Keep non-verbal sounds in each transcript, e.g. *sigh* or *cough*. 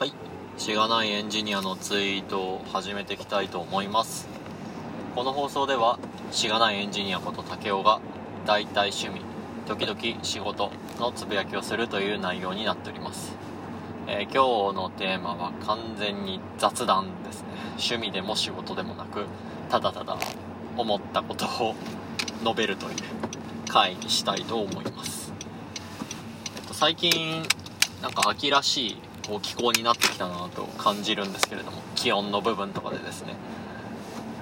はい。しがないエンジニアのツイートを始めていきたいと思います。この放送ではしがないエンジニアこと竹雄が大体趣味時々仕事のつぶやきをするという内容になっております、えー今日のテーマは完全に雑談ですね。趣味でも仕事でもなくただただ思ったことを述べるという回にしたいと思います、えっと、最近なんか秋らしいこう気候になってきたなと感じるんですけれども気温の部分とかでですね。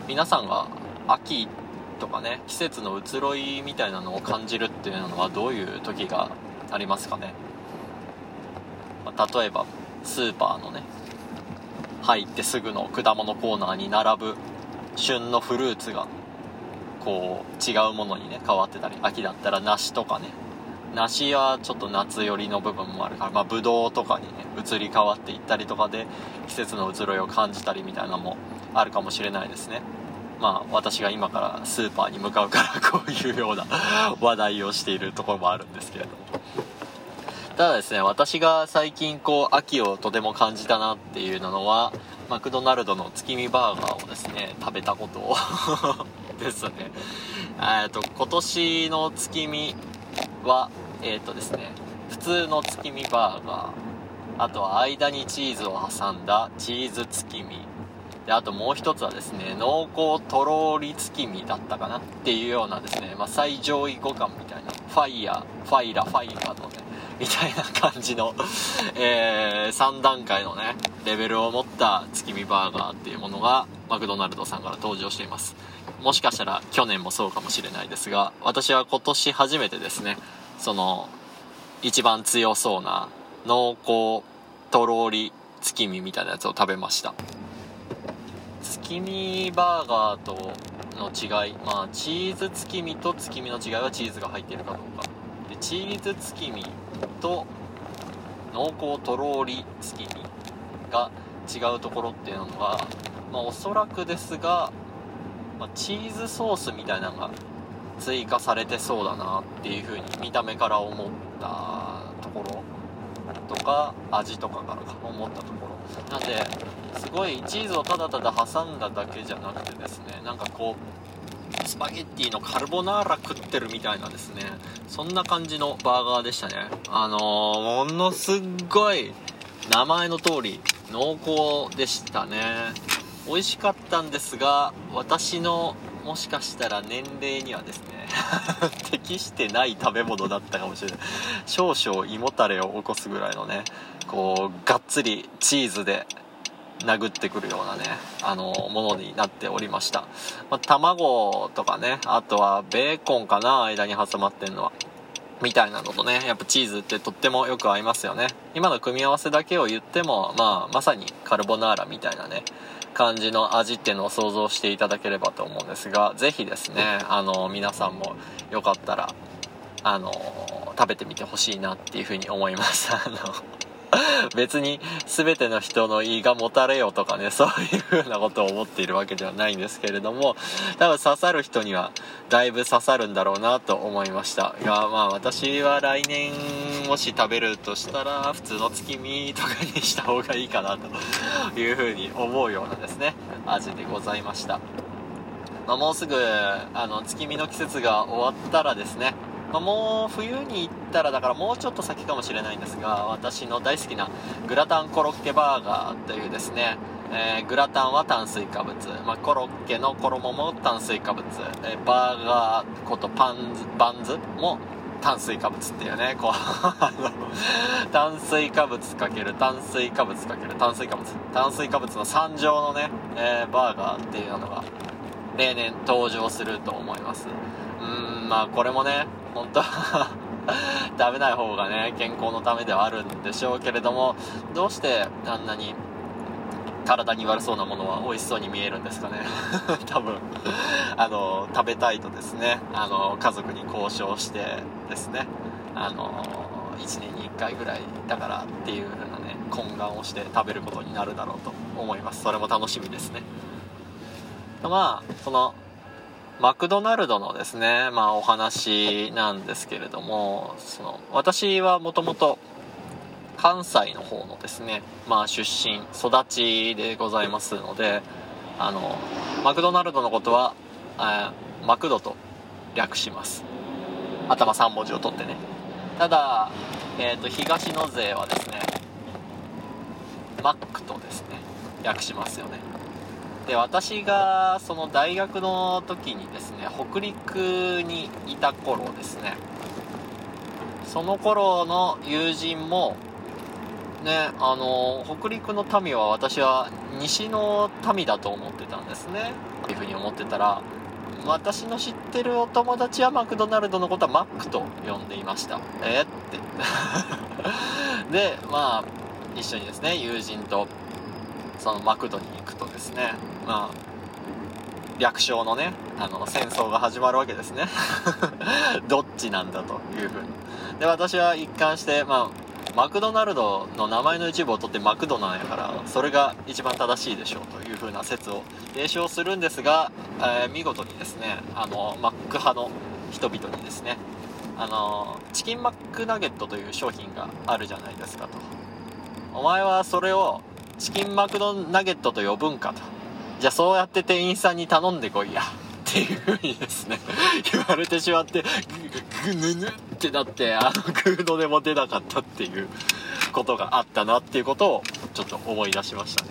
皆さんが秋とかね季節の移ろいみたいなのを感じるっていうのはどういう時がありますかね、まあ例えばスーパーのね入ってすぐの果物コーナーに並ぶ旬のフルーツがこう違うものにね変わってたり秋だったら梨とかね梨はちょっと夏寄りの部分もあるからまあブドウとかにね移り変わっていったりとかで季節の移ろいを感じたりみたいなのもあるかもしれないですね。まあ私が今からスーパーに向かうからこういうような *laughs* 話題をしているところもあるんですけれども。ただですね私が最近こう秋をとても感じたなっていうのはマクドナルドの月見バーガーをですね食べたこと *laughs* ですね。えっと今年の月見はえっ、とですね普通の月見バーガーあとは間にチーズを挟んだチーズ月見。であともう一つはですね濃厚とろり月見だったかなっていうようなですね、まあ、最上位互換みたいなファイヤーファイラファイラのねみたいな感じの、え3段階のねレベルを持った月見バーガーっていうものがマクドナルドさんから登場しています。もしかしたら去年もそうかもしれないですが私は今年初めてですねその一番強そうな濃厚とろり月見みたいなやつを食べました。月見バーガーとの違いまあチーズ月見と月見の違いはチーズが入ってるかどうか。でチーズ月見と濃厚とろり月見が違うところっていうのがまあおそらくですが、まあ、チーズソースみたいなのが追加されてそうだなっていう風に見た目から思ったところとか味とかからか思ったところ。なんですごいチーズをただただ挟んだだけじゃなくてですねなんかこうスパゲッティのカルボナーラ食ってるみたいなですねそんな感じのバーガーでしたね。あのー、ものすっごい名前の通り濃厚でしたね。美味しかったんですが私のもしかしたら年齢にはですね *laughs* 適してない食べ物だったかもしれない。少々胃もたれを起こすぐらいのねこうがっつりチーズで殴ってくるようなねあのものになっておりました、まあ、卵とかねあとはベーコンかな間に挟まってんのは。みたいなのとねやっぱチーズってとってもよく合いますよね。今の組み合わせだけを言ってもまあまさにカルボナーラみたいなね感じの味っていうのを想像していただければと思うんですが是非ですねあの皆さんもよかったらあの食べてみてほしいなっていうふうに思います。あの *laughs* 別に全ての人の胃がもたれよとかね *laughs* そういうふうなことを思っているわけではないんですけれども多分刺さる人にはだいぶ刺さるんだろうなと思いました。がまあ私は来年もし食べるとしたら普通の月見とかにした方がいいかなというふうに思うようなですね味でございました、まあ、もうすぐあの月見の季節が終わったらですねまあ、もう冬に行ったらだからもうちょっと先かもしれないんですが私の大好きなグラタンコロッケバーガーというですね、えーグラタンは炭水化物、まあ、コロッケの衣も炭水化物、えーバーガーことパンズバンズも炭水化物っていうねこう *laughs* 炭水化物かける炭水化物かける炭水化物。炭水化物の3乗のね、えーバーガーっていうのが例年登場すると思います。うーんまあこれもね本当は *laughs* 食べない方がね健康のためではあるんでしょうけれどもどうしてあんなに体に悪そうなものは美味しそうに見えるんですかね。*laughs* 多分あの食べたいとですねあの家族に交渉してですねあの1年に1回ぐらいだからっていう風なね懇願をして食べることになるだろうと思います。それも楽しみですね。まあそのマクドナルドのですね、まあ、お話なんですけれどもその私はもともと関西の方のですね、まあ、出身育ちでございますのであのマクドナルドのことは、え、マクドと略します。頭3文字を取ってね。ただ、えーと、東野勢はですねマックとですね略しますよね。で私がその大学の時にですね北陸にいた頃ですね。その頃の友人もねあの北陸の民は私は西の民だと思ってたんですね。というふうに思ってたら私の知ってるお友達はマクドナルドのことはマックと呼んでいました。え、って。*laughs* でまあ一緒にですね友人とそのマクドに行くとですねまあ略称のねあの戦争が始まるわけですね。*laughs* どっちなんだというふうに。で私は一貫してまあマクドナルドの名前の一部を取ってマクドなんやからそれが一番正しいでしょうというふうな説を提唱するんですが、えー、見事にですねあのマック派の人々にですねあのチキンマックナゲットという商品があるじゃないですかと。お前はそれをチキンマクドナゲットと呼ぶんかと。じゃあそうやって店員さんに頼んでこいや。っていう風にですね。言われてしまってぐぬぬってなってあのフードでも出なかったっていうことがあったなっていうことをちょっと思い出しましたね。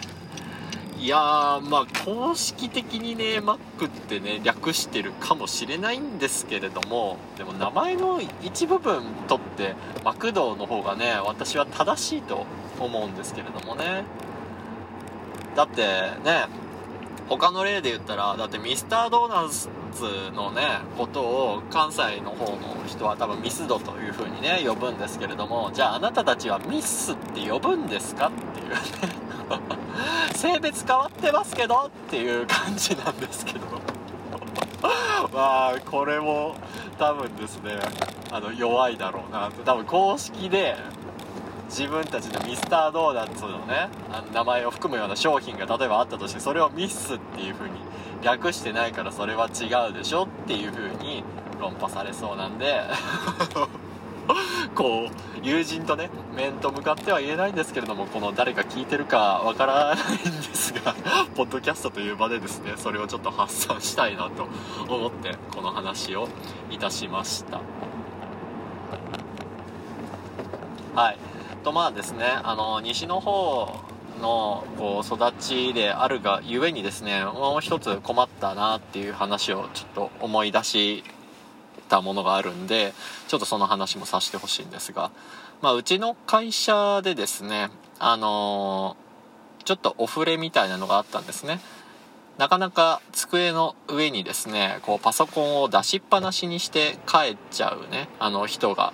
いやーまあ公式的にね Mac ってね略してるかもしれないんですけれどもでも名前の一部分とってマクドの方がね私は正しいと思うんですけれどもね。だってね他の例で言ったらだってミスタードーナツのねことを関西の方の人は多分ミスドという風にね呼ぶんですけれどもじゃああなたたちはミスって呼ぶんですかっていうね。*laughs* 性別変わってますけどっていう感じなんですけど。*laughs* まあこれも多分ですねあの弱いだろうな多分公式で自分たちのミスタードーナツのねあの名前を含むような商品が例えばあったとしてそれをミスっていう風に略してないからそれは違うでしょっていう風に *laughs* 論破されそうなんで *laughs* こう友人とね面と向かっては言えないんですけれどもこの誰か聞いてるかわからないんですが *laughs* ポッドキャストという場でですねそれをちょっと発散したいなと思ってこの話をいたしました。はい。とまあですねあの西の方のこう育ちであるがゆえにですねもう一つ困ったなっていう話をちょっと思い出したものがあるんでちょっとその話もさせてほしいんですが、まあ、うちの会社でですねあのー、ちょっとお触れみたいなのがあったんですね。なかなか机の上にですねこうパソコンを出しっぱなしにして帰っちゃうねあの人が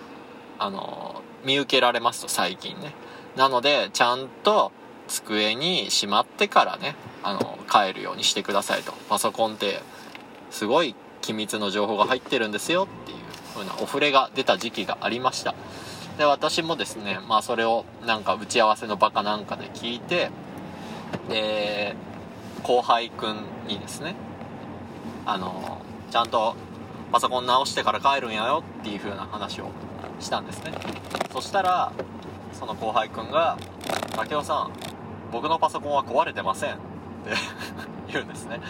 あの見受けられますと最近ね。なのでちゃんと机にしまってからねあの帰るようにしてくださいと。パソコンってすごい機密の情報が入ってるんですよっていう風なお触れが出た時期がありました。で私もですねまあそれをなんか打ち合わせの場かなんかで聞いてで後輩くんにですねあのちゃんとパソコン直してから帰るんやよっていう風な話をしたんですね。そしたらその後輩くんが「武雄さん僕のパソコンは壊れてません」って *laughs* 言うんですね。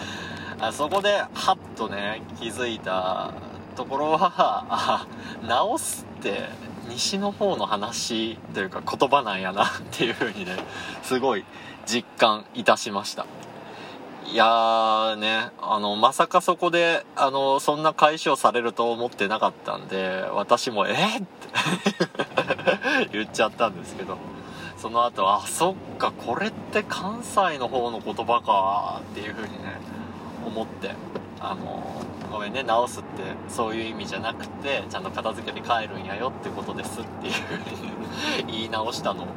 あそこでハッとね気づいたところは直すって西の方の話というか言葉なんやなっていう風にねすごい実感いたしました。いやーね、あの、まさかそこで、あの、そんな返しをされると思ってなかったんで、私も、えって *laughs* 言っちゃったんですけど、その後、あ、そっか、これって関西の方の言葉かっていう風にね、思って、あの、ごめんね、直すってそういう意味じゃなくて、ちゃんと片付けて帰るんやよってことですっていう風に言い直したのを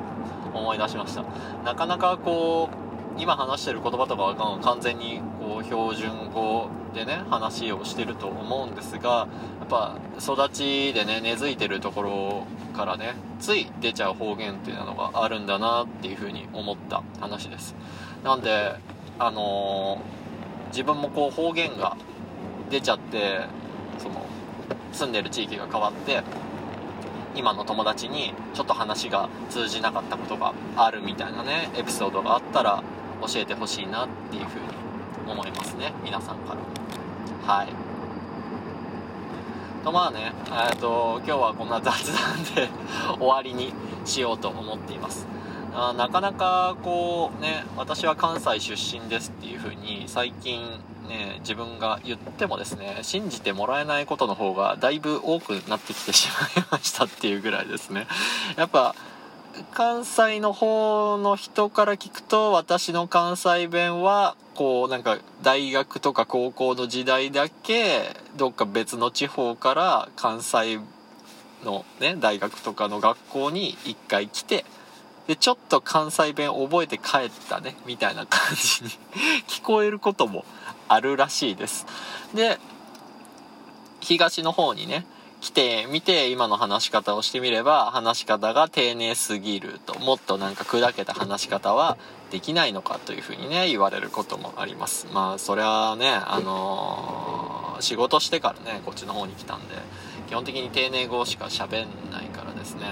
思い出しました。なかなかこう、今話してる言葉とかは完全にこう標準語でね話をしてると思うんですがやっぱ育ちでね根付いてるところからねつい出ちゃう方言っていうのがあるんだなっていうふうに思った話です。なんであのー、自分もこう方言が出ちゃってその住んでる地域が変わって今の友達にちょっと話が通じなかったことがあるみたいなねエピソードがあったら教えてほしいなっていうふうに思いますね皆さんから。はい。とまあねえっと今日はこんな雑談で *laughs* 終わりにしようと思っています。あなかなかこうね私は関西出身ですっていう風に最近ね自分が言ってもですね信じてもらえないことの方がだいぶ多くなってきてしまいましたっていうぐらいですね。やっぱ関西の方の人から聞くと私の関西弁はこうなんか大学とか高校の時代だけどっか別の地方から関西のね大学とかの学校に一回来てでちょっと関西弁覚えて帰ったねみたいな感じに *laughs* 聞こえることもあるらしいです。で東の方にね来てみて今の話し方をしてみれば話し方が丁寧すぎるともっとなんか砕けた話し方はできないのかというふうにね言われることもあります。まあそれはねあのー、仕事してからねこっちの方に来たんで基本的に丁寧語しか喋んないからですね。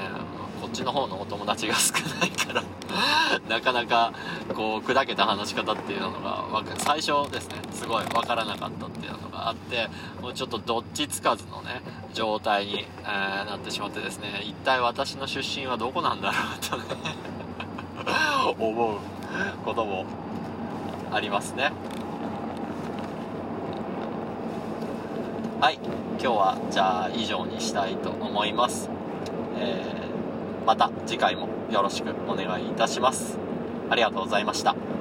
こっちの方のお友達が少ないからなかなかこう砕けた話し方っていうのが最初ですねすごい分からなかったっていうのがあってもうちょっとどっちつかずのね状態に、えー、なってしまってですね一体私の出身はどこなんだろうとね *laughs* 思うこともありますね。はい今日はじゃあ以上にしたいと思います、えー、また次回もよろしくお願いいたします。ありがとうございました。